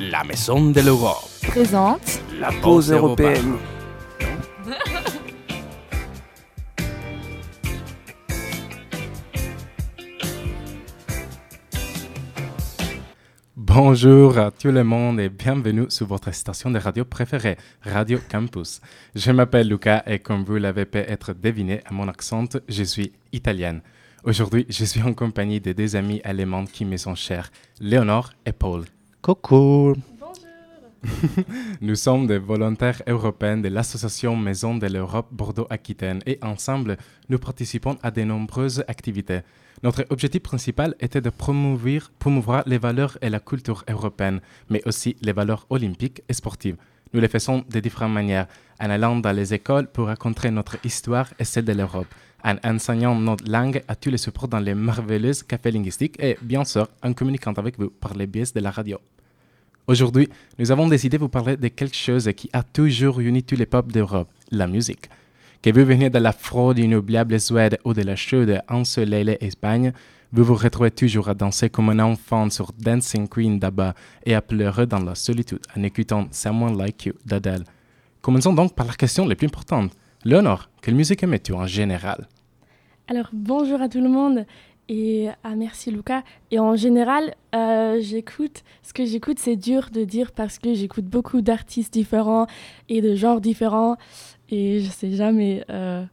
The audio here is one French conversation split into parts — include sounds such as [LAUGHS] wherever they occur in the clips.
La Maison de l'Europe présente la pause européenne. [LAUGHS] Bonjour à tout le monde et bienvenue sur votre station de radio préférée, Radio Campus. Je m'appelle Luca et comme vous l'avez peut-être deviné à mon accent, je suis italienne. Aujourd'hui, je suis en compagnie de deux amis allemands qui me sont chers, Léonore et Paul. Coucou. [LAUGHS] Nous sommes des volontaires européens de l'Association Maison de l'Europe Bordeaux-Aquitaine et ensemble, nous participons à de nombreuses activités. Notre objectif principal était de promouvoir, les valeurs et la culture européenne, mais aussi les valeurs olympiques et sportives. Nous le faisons de différentes manières, en allant dans les écoles pour raconter notre histoire et celle de l'Europe, en enseignant notre langue à tous les supports dans les merveilleuses cafés linguistiques et, bien sûr, en communiquant avec vous par les biais de la radio. Aujourd'hui, nous avons décidé de vous parler de quelque chose qui a toujours uni tous les peuples d'Europe, la musique. Que vous veniez de la fraude inoubliable Suède ou de la chaude ensoleillée Espagne, vous vous retrouvez toujours à danser comme un enfant sur Dancing Queen d'Abba et à pleurer dans la solitude en écoutant Someone Like You d'Adèle. Commençons donc par la question la plus importante. Léonore, quelle musique aimais-tu en général? Alors bonjour à tout le monde et ah, merci Lucas. Et en général, euh, j'écoute, ce que j'écoute, c'est dur de dire parce que j'écoute beaucoup d'artistes différents et de genres différents. Et je sais jamais, euh,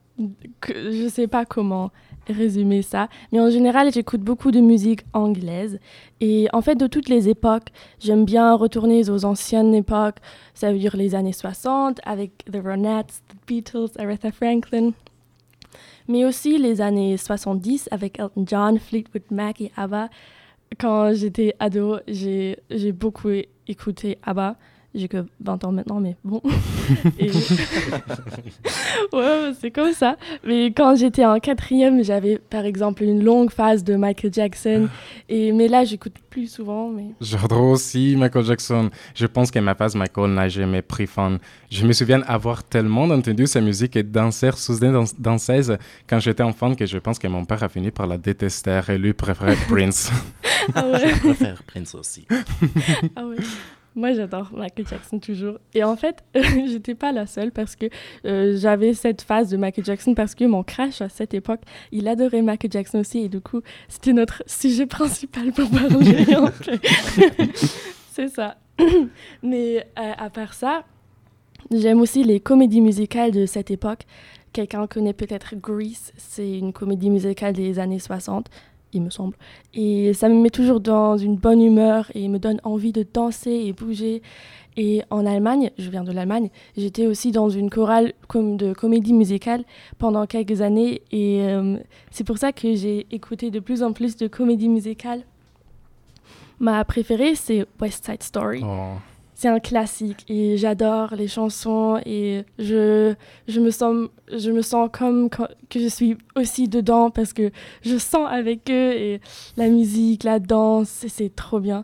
que, je sais pas comment résumer ça. Mais en général, j'écoute beaucoup de musique anglaise. Et en fait, de toutes les époques, j'aime bien retourner aux anciennes époques. Ça veut dire les années 60 avec The Ronettes, The Beatles, Aretha Franklin mais aussi les années 70 avec Elton John, Fleetwood Mac et ABBA. Quand j'étais ado, j'ai beaucoup écouté ABBA. J'ai que 20 ans maintenant, mais bon. [LAUGHS] [LAUGHS] ouais, c'est comme ça. Mais quand j'étais en quatrième, j'avais par exemple une longue phase de Michael Jackson. Et, mais là, j'écoute plus souvent. Mais... J'adore aussi Michael Jackson. Je pense que ma phase Michael n'a jamais pris fin. Je me souviens avoir tellement entendu sa musique et danser sous des danseuses quand j'étais enfant que je pense que mon père a fini par la détester et lui préférait Prince. [LAUGHS] ah ouais. Je préfère Prince aussi. ah ouais. Moi, j'adore Michael Jackson toujours. Et en fait, [LAUGHS] j'étais pas la seule parce que euh, j'avais cette phase de Michael Jackson parce que mon crush à cette époque, il adorait Michael Jackson aussi. Et du coup, c'était notre [LAUGHS] sujet principal pour parler. [LAUGHS] C'est ça. [COUGHS] Mais euh, à part ça, j'aime aussi les comédies musicales de cette époque. Quelqu'un connaît peut-être Grease, c'est une comédie musicale des années 60 il me semble. Et ça me met toujours dans une bonne humeur et me donne envie de danser et bouger. Et en Allemagne, je viens de l'Allemagne, j'étais aussi dans une chorale de comédie musicale pendant quelques années et euh, c'est pour ça que j'ai écouté de plus en plus de comédies musicales. Ma préférée, c'est West Side Story. Oh c'est un classique et j'adore les chansons et je, je, me sens, je me sens comme que je suis aussi dedans parce que je sens avec eux et la musique, la danse, c'est trop bien.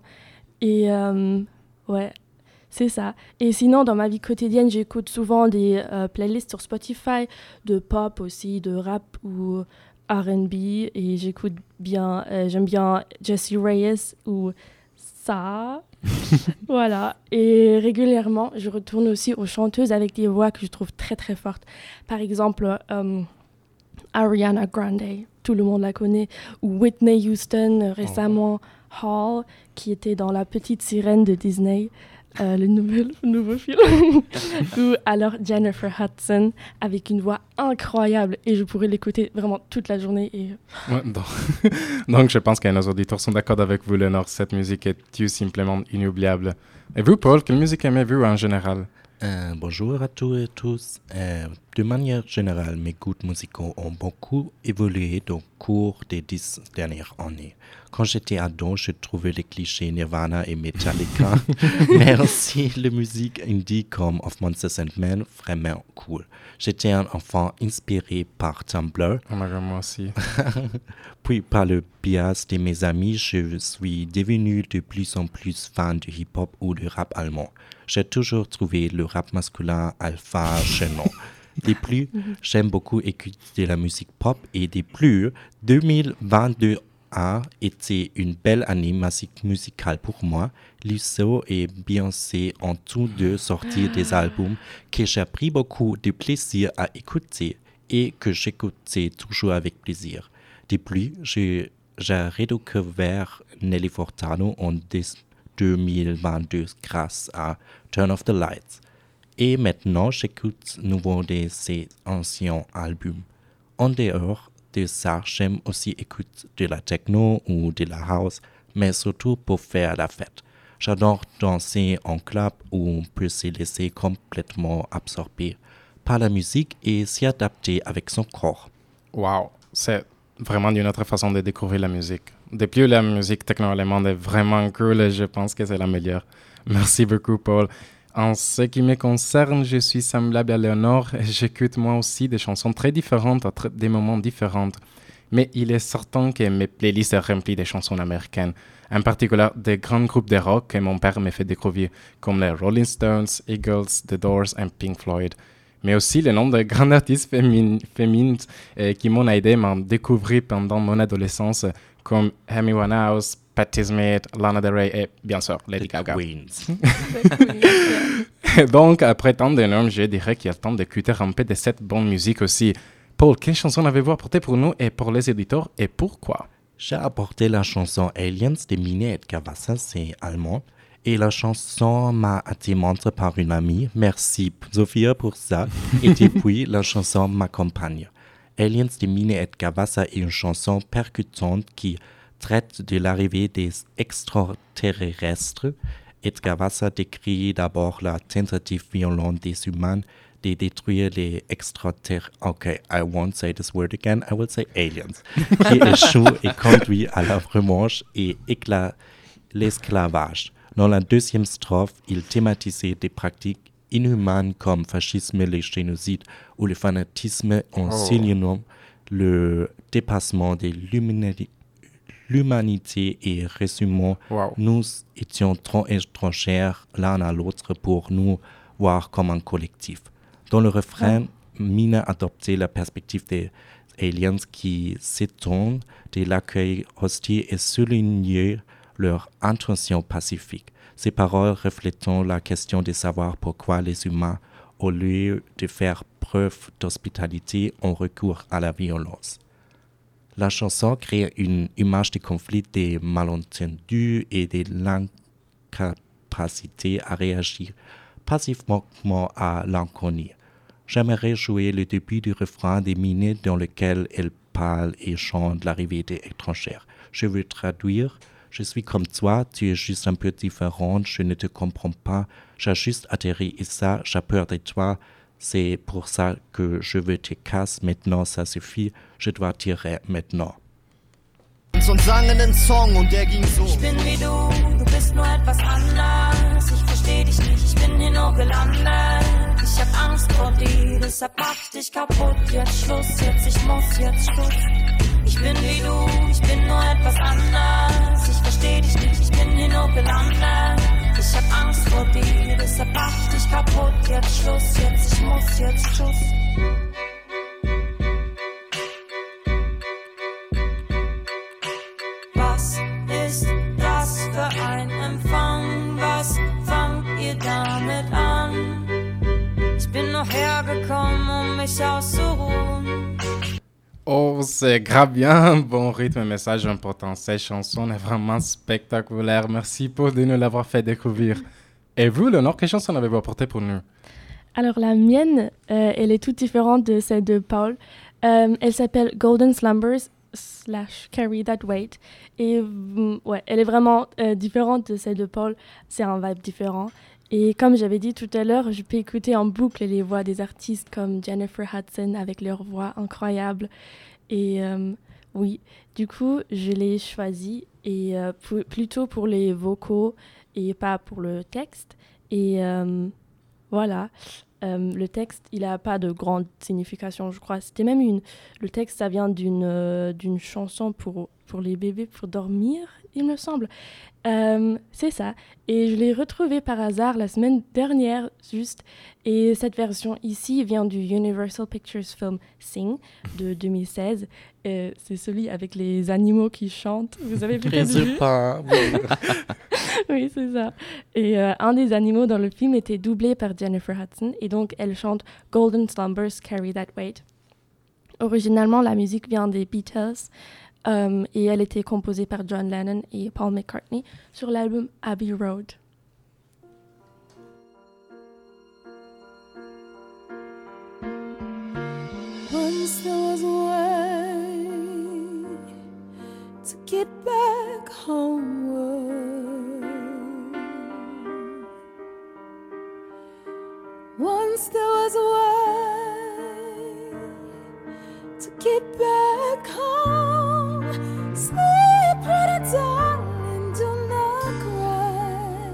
Et euh, ouais, c'est ça. Et sinon, dans ma vie quotidienne, j'écoute souvent des euh, playlists sur Spotify de pop aussi, de rap ou RB et j'écoute bien, euh, j'aime bien Jessie Reyes ou ça. voilà. Et régulièrement, je retourne aussi aux chanteuses avec des voix que je trouve très très fortes. Par exemple, euh, Ariana Grande, tout le monde la connaît, ou Whitney Houston euh, récemment, Hall, qui était dans La Petite Sirène de Disney. Euh, le nouvel, [LAUGHS] nouveau film. [LAUGHS] Ou alors Jennifer Hudson avec une voix incroyable et je pourrais l'écouter vraiment toute la journée. Et... [LAUGHS] donc, je pense que nos auditeurs sont d'accord avec vous, Léonore. Cette musique est tout simplement inoubliable? Et vous, Paul, quelle musique aimez-vous en général? Euh, bonjour à tous et tous. Euh, de manière générale, mes goûts musicaux ont beaucoup évolué au cours des dix dernières années. Quand j'étais ado, je trouvais les clichés Nirvana et Metallica, [LAUGHS] [LAUGHS] mais aussi la musique indie comme Of Monsters and Men vraiment cool. J'étais un enfant inspiré par Tumblr. Oh moi aussi. [LAUGHS] Puis par le biais de mes amis, je suis devenu de plus en plus fan du hip-hop ou du rap allemand j'ai toujours trouvé le rap masculin alpha gênant. Des plus, j'aime beaucoup écouter la musique pop et des plus, 2022 a été une belle année musicale pour moi. Lusso et Beyoncé ont tous deux sorti des albums que j'ai pris beaucoup de plaisir à écouter et que j'écoutais toujours avec plaisir. Depuis, j'ai redécouvert Nelly Fortano en 2022 grâce à Turn Off the Lights. Et maintenant, j'écoute nouveau de ses anciens albums. En dehors de ça, j'aime aussi écouter de la techno ou de la house, mais surtout pour faire la fête. J'adore danser en club où on peut se laisser complètement absorber par la musique et s'y adapter avec son corps. Wow, c'est vraiment une autre façon de découvrir la musique. Depuis la musique techno-allemande est vraiment cool et je pense que c'est la meilleure. Merci beaucoup, Paul. En ce qui me concerne, je suis semblable à Léonore et j'écoute moi aussi des chansons très différentes à des moments différents. Mais il est certain que mes playlists sont remplies de chansons américaines, en particulier des grands groupes de rock que mon père me fait découvrir, comme les Rolling Stones, Eagles, The Doors et Pink Floyd. Mais aussi le nom de grands artistes féminines euh, qui m'ont aidé à m'en découvrir pendant mon adolescence, comme Amy Winehouse, Patti Smith, Lana Del Rey et bien sûr Lady Gaga. [LAUGHS] Donc, après tant de noms, je dirais qu'il y a temps d'écouter un peu de cette bonne musique aussi. Paul, quelle chanson avez-vous apporté pour nous et pour les éditeurs et pourquoi? J'ai apporté la chanson Aliens de Minet Gavassa, c'est allemand. Et la chanson m'a été montrée par une amie. Merci Sophia pour ça. et [LAUGHS] depuis, la chanson m'accompagne. Aliens de Minet Gavassa est une chanson percutante qui traite de l'arrivée des extraterrestres, Edgar Vassa décrit d'abord la tentative violente des humains de détruire les extraterrestres. Ok, I won't say this word again, I will say aliens, [LAUGHS] qui échoue et conduit à la remanche et l'esclavage. Dans la deuxième strophe, il thématisait des pratiques inhumaines comme fascisme, les génocides ou le fanatisme en oh. signant le dépassement des l'humanité l'humanité et résumons, nous étions trop étrangères l'un à l'autre pour nous voir comme un collectif. Dans le refrain, Mina adoptait la perspective des aliens qui s'étonnent de l'accueil hostile et soulignait leur intention pacifique. Ces paroles reflétant la question de savoir pourquoi les humains, au lieu de faire preuve d'hospitalité, ont recours à la violence. La chanson crée une image de conflit des malentendus et de l'incapacité à réagir passivement à l'inconnu. J'aimerais jouer le début du refrain des minutes dans lequel elle parle et chante l'arrivée des étrangères. Je veux traduire. Je suis comme toi, tu es juste un peu différente, je ne te comprends pas, j'ai juste atterri et ça, j'ai peur de toi, c'est pour ça que je veux te casser maintenant, ça suffit, je dois tirer maintenant. Und sangen einen Song und der ging so. Ich bin wie du, du bist nur etwas anders. Ich versteh dich nicht, ich bin hier nur gelandet. Ich hab Angst vor dir, deshalb mach dich kaputt. Jetzt Schluss, jetzt ich muss, jetzt Schluss. Ich bin wie du, ich bin nur etwas anders. Ich versteh dich nicht, ich bin hier nur gelandet. Ich hab Angst vor dir, deshalb mach dich kaputt. Jetzt Schluss, jetzt ich muss, jetzt Schluss. Was ist das für ein Empfang? Was fangt ihr damit an? Ich bin noch hergekommen, um mich auszuruhen. Oh, c'est grave bien, [LAUGHS] bon rythme, message important. Cette chanson est vraiment spectaculaire. Merci pour de nous l'avoir fait découvrir. Et vous, Léonore, quelle chanson avez-vous apporté pour nous? Alors, la mienne, euh, elle est toute différente de celle de Paul. Euh, elle s'appelle Golden Slumbers slash Carry That Weight. Et mm, ouais, elle est vraiment euh, différente de celle de Paul. C'est un vibe différent. Et comme j'avais dit tout à l'heure, je peux écouter en boucle les voix des artistes comme Jennifer Hudson avec leur voix incroyable. Et euh, oui, du coup, je l'ai choisi et euh, plutôt pour les vocaux et pas pour le texte. Et euh, voilà, le texte, il n'a pas de grande signification, je crois. C'était même une. Le texte, ça vient d'une chanson pour, pour les bébés pour dormir, il me semble. Euh, c'est ça. Et je l'ai retrouvé par hasard la semaine dernière, juste. Et cette version ici vient du Universal Pictures film Sing de 2016. Euh, c'est celui avec les animaux qui chantent. Vous avez peut-être vu pas. Oui, c'est ça. Et euh, un des animaux dans le film était doublé par Jennifer Hudson. Et donc, elle chante Golden Slumbers Carry That Weight. Originalement, la musique vient des Beatles. Um, et elle était composée par John Lennon et Paul McCartney sur l'album Abbey Road. Once there was a way to get back homeward. Once there was a way to get back home. Sleep, pretty darling, do not cry.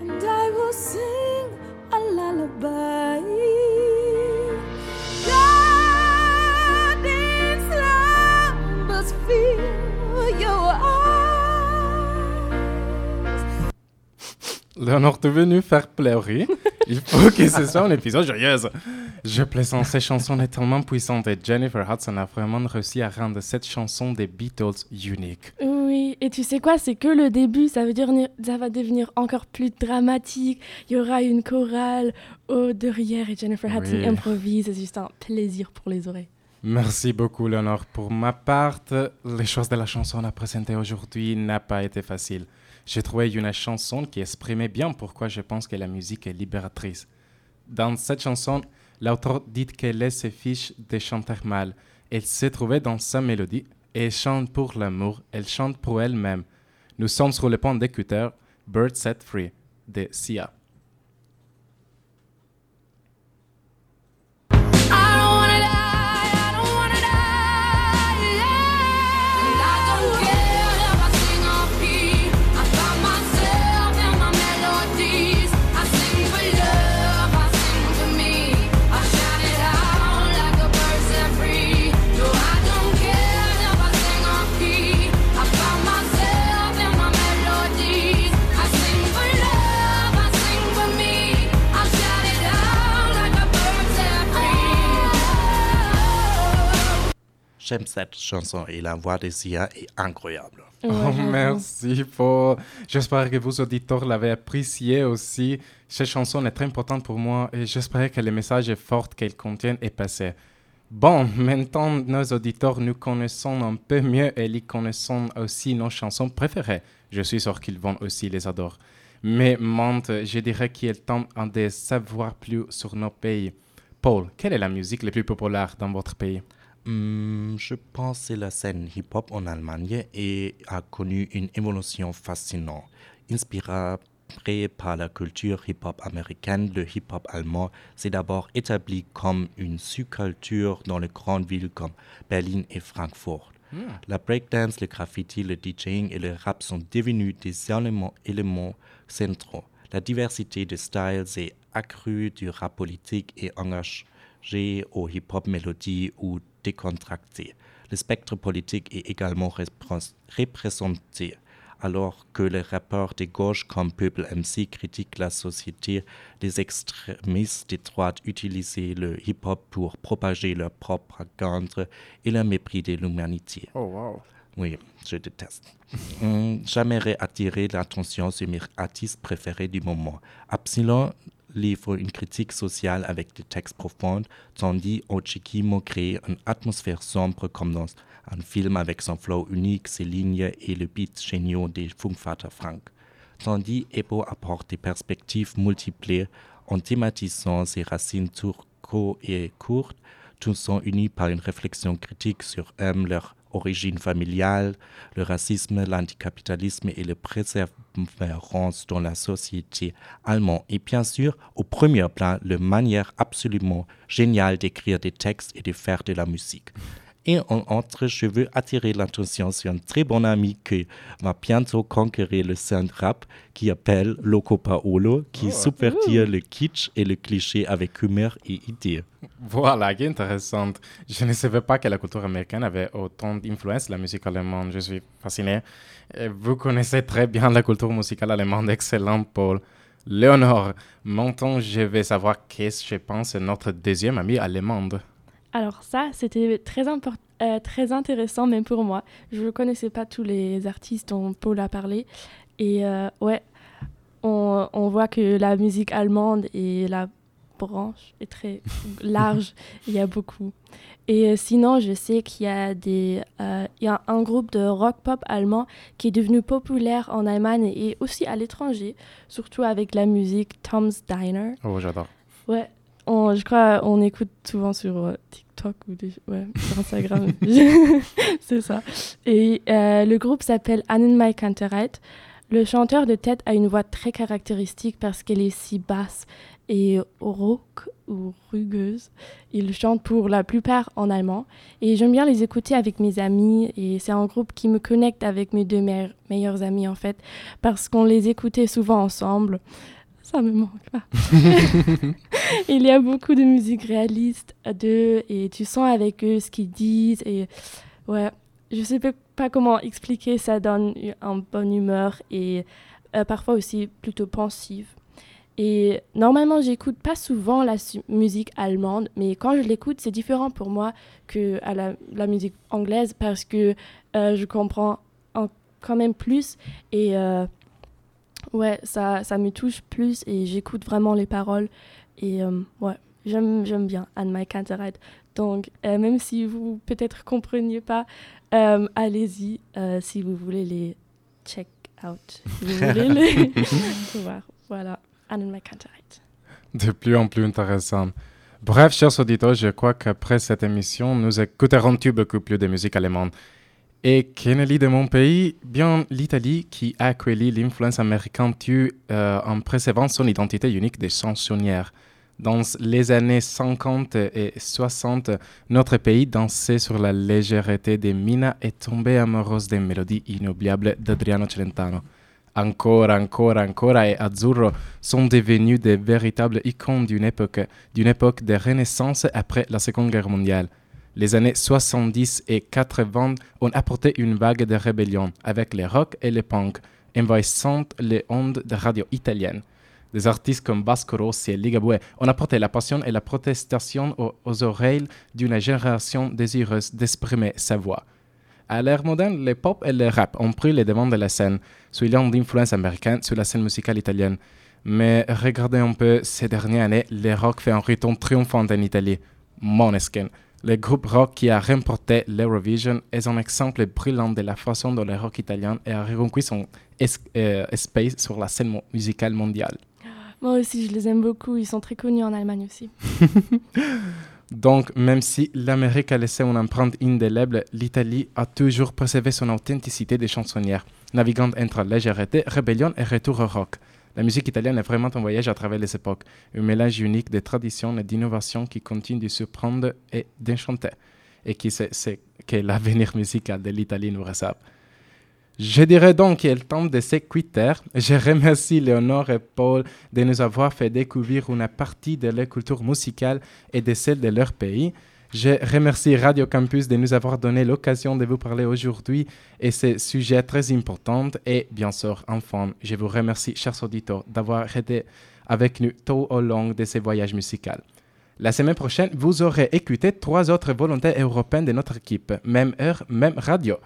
And I will sing a lullaby. God in slumbers, feel your eyes. Léonore, t'es venu faire pleurer? [LAUGHS] Il faut que ce soit un épisode joyeux. Je plaisante, cette chanson est tellement puissante et Jennifer Hudson a vraiment réussi à rendre cette chanson des Beatles unique. Oui, et tu sais quoi, c'est que le début, ça veut dire ça va devenir encore plus dramatique. Il y aura une chorale au derrière et Jennifer Hudson Oui. improvise. C'est juste un plaisir pour les oreilles. Merci beaucoup, Léonore. Pour ma part, les choses de la chanson à présenter aujourd'hui n'a pas été facile. J'ai trouvé une chanson qui exprimait bien pourquoi je pense que la musique est libératrice. Dans cette chanson, l'auteur dit qu'elle se fiche des chanteurs. Elle s'est trouvée dans sa mélodie et elle chante pour l'amour, elle chante pour elle-même. Nous sommes sur le point d'écouter Bird Set Free de Sia. J'aime cette chanson et la voix de Sia est incroyable. Oh, Ouais, merci Paul. J'espère que vous auditeurs l'avez apprécié aussi. Cette chanson est très importante pour moi et j'espère que le message fort qu'elle contient est passé. Bon, maintenant nos auditeurs nous connaissons un peu mieux et ils connaissent aussi nos chansons préférées. Je suis sûr qu'ils vont aussi les adorer. Mais Mante, je dirais qu'il est temps de savoir plus sur nos pays. Paul, quelle est la musique la plus populaire dans votre pays? Hmm, je pense que la scène hip-hop en Allemagne et a connu une évolution fascinante. Inspirée par la culture hip-hop américaine, le hip-hop allemand s'est d'abord établi comme une sous-culture dans les grandes villes comme Berlin et Francfort. La breakdance, le graffiti, le DJing et le rap sont devenus des éléments, éléments centraux. La diversité de styles est accrue du rap politique et engagé au hip-hop mélodie ou décontracté. Le spectre politique est également représ- représenté, alors que les rappeurs de gauche comme Peuple MC critiquent la société, les extrémistes de droite utilisent le hip-hop pour propager leur propagande et le mépris de l'humanité. Oh wow. Oui, je déteste. [LAUGHS] Hum, J'aimerais attirer l'attention sur mes artistes préférés du moment. Absilon livre une critique sociale avec des textes profonds, tandis Ochikimo crée une atmosphère sombre comme dans un film avec son flow unique, ses lignes et le beat géniaux des Funkvater Frank. Tandis Ebo apporte des perspectives multiples en thématisant ses racines turco et courtes, tous sont unis par une réflexion critique sur eux, leur origine familiale, le racisme, l'anticapitalisme et la persévérance dans la société allemande. Et bien sûr, au premier plan, la manière absolument géniale d'écrire des textes et de faire de la musique. Et en entre, je veux attirer l'attention sur un très bon ami qui va bientôt conquérir le scène rap qui appelle Loco Paolo, qui Oh. subvertit le kitsch et le cliché avec humeur et idée. Voilà, qui intéressante. Je ne savais pas que la culture américaine avait autant d'influence sur la musique allemande. Je suis fasciné. Et vous connaissez très bien la culture musicale allemande. Excellent, Paul. Léonore, maintenant je vais savoir qu'est-ce que je pense de notre deuxième amie allemande. Alors ça, c'était très, euh, très intéressant même pour moi. Je ne connaissais pas tous les artistes dont Paul a parlé. Et euh, ouais, on, on voit que la musique allemande et la branche est très [LAUGHS] large. Il y a beaucoup. Et euh, sinon, je sais qu'il y a des, il y a un groupe de rock pop allemand qui est devenu populaire en Allemagne et aussi à l'étranger, surtout avec la musique Tom's Diner. Oh, j'adore. Ouais, on, je crois on écoute souvent sur euh, TikTok ou des, ouais, sur Instagram. [LAUGHS] [LAUGHS] c'est ça. Et euh, le groupe s'appelle Annenmai Kantereit. Le chanteur de tête a une voix très caractéristique parce qu'elle est si basse et rauque ou rugueuse. Il chante pour la plupart en allemand. Et j'aime bien les écouter avec mes amis. Et c'est un groupe qui me connecte avec mes deux meilleurs, meilleurs amis, en fait, parce qu'on les écoutait souvent ensemble. Ça me manque. [LAUGHS] Il y a beaucoup de musique réaliste deux et tu sens avec eux ce qu'ils disent. Et ouais, je sais pas- comment expliquer, ça donne une bonne humeur et euh, parfois aussi plutôt pensive. Et normalement, j'écoute pas souvent la musique allemande, mais quand je l'écoute, c'est différent pour moi que à la, musique anglaise parce que euh, je comprends en- quand même plus et euh, ouais, ça, ça me touche plus et j'écoute vraiment les paroles. Et euh, ouais, j'aime, j'aime bien Anne-Marie Canterite. Donc, euh, même si vous peut-être compreniez pas, euh, allez-y si vous voulez les check out. Si vous voulez les [LAUGHS] voir. Voilà, Anne-Marie Canterite. De plus en plus intéressant. Bref, chers auditeurs, je crois qu'après cette émission, nous écouterons beaucoup plus de musique allemande. Et Kennedy de mon pays, bien l'Italie qui a accueilli l'influence américaine tue euh, en préservant son identité unique de chansonnière. Dans les années 50 et 60, notre pays dansait sur la légèreté de Mina et tombait amoureuse des mélodies inoubliables d'Adriano Celentano. Ancora, ancora, ancora et Azzurro sont devenus des véritables icônes d'une époque, d'une époque de renaissance après la Seconde Guerre mondiale. Les années 70 et 80 ont apporté une vague de rébellion avec les rock et les punk, envahissant les ondes de radio italiennes. Des artistes comme Vasco Rossi et Ligabue ont apporté la passion et la protestation aux, oreilles d'une génération désireuse d'exprimer sa voix. À l'ère moderne, le pop et le rap ont pris les devants de la scène, souillant d'influence américaine sur la scène musicale italienne. Mais regardez un peu ces dernières années, le rock fait un retour triomphant en Italie. Måneskin, le groupe rock qui a remporté l'Eurovision, est un exemple brillant de la façon dont le rock italien a reconquis son es- euh, espace sur la scène mo- musicale mondiale. [GASPS] Moi aussi, je les aime beaucoup. Ils sont très connus en Allemagne aussi. [LAUGHS] Donc, même si l'Amérique a laissé une empreinte indélèble, l'Italie a toujours préservé son authenticité de chansonnière, naviguant entre légèreté, rébellion et retour au rock. La musique italienne est vraiment un voyage à travers les époques, un mélange unique de traditions et d'innovations qui continue de surprendre et d'enchanter, et qui c'est que l'avenir musical de l'Italie nous réserve. Je dirais donc qu'il est temps de se quitter. Je remercie Léonore et Paul de nous avoir fait découvrir une partie de leur culture musicale et de celle de leur pays. Je remercie Radio Campus de nous avoir donné l'occasion de vous parler aujourd'hui et ce sujet très important. Et bien sûr, enfin, je vous remercie, chers auditeurs, d'avoir été avec nous tout au long de ce voyage musical. La semaine prochaine, vous aurez écouté trois autres volontaires européens de notre équipe. Même heure, même radio.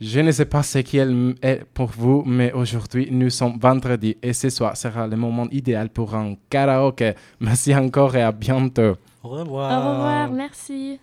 Je ne sais pas ce qu'il est pour vous, mais aujourd'hui, nous sommes vendredi et ce soir sera le moment idéal pour un karaoke. Merci encore et à bientôt. Au revoir. Au revoir, merci.